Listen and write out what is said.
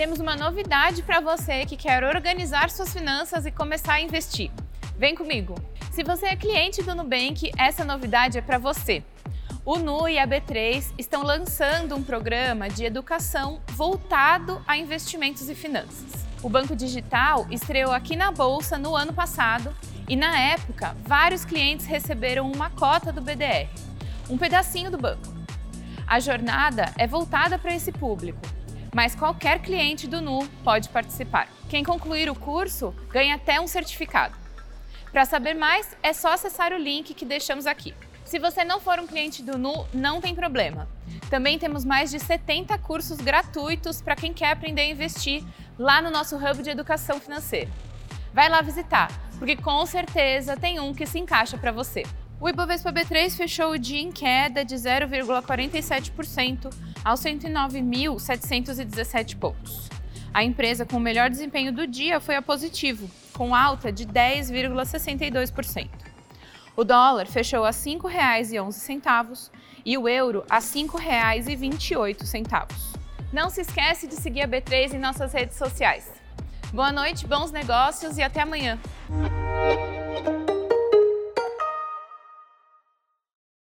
Temos uma novidade para você que quer organizar suas finanças e começar a investir. Vem comigo! Se você é cliente do Nubank, essa novidade é para você. O Nu e a B3 estão lançando um programa de educação voltado a investimentos e finanças. O Banco Digital estreou aqui na Bolsa no ano passado e, na época, vários clientes receberam uma cota do BDR, um pedacinho do banco. A jornada é voltada para esse público, mas qualquer cliente do Nu pode participar. Quem concluir o curso ganha até um certificado. Para saber mais, é só acessar o link que deixamos aqui. Se você não for um cliente do Nu, não tem problema. Também temos mais de 70 cursos gratuitos para quem quer aprender a investir lá no nosso hub de educação financeira. Vai lá visitar, porque com certeza tem um que se encaixa para você. O Ibovespa B3 fechou o dia em queda de 0,47% aos 109.717 pontos. A empresa com o melhor desempenho do dia foi a Positivo, com alta de 10,62%. O dólar fechou a R$ 5,11 e o euro a R$ 5,28. Não se esquece de seguir a B3 em nossas redes sociais. Boa noite, bons negócios e até amanhã.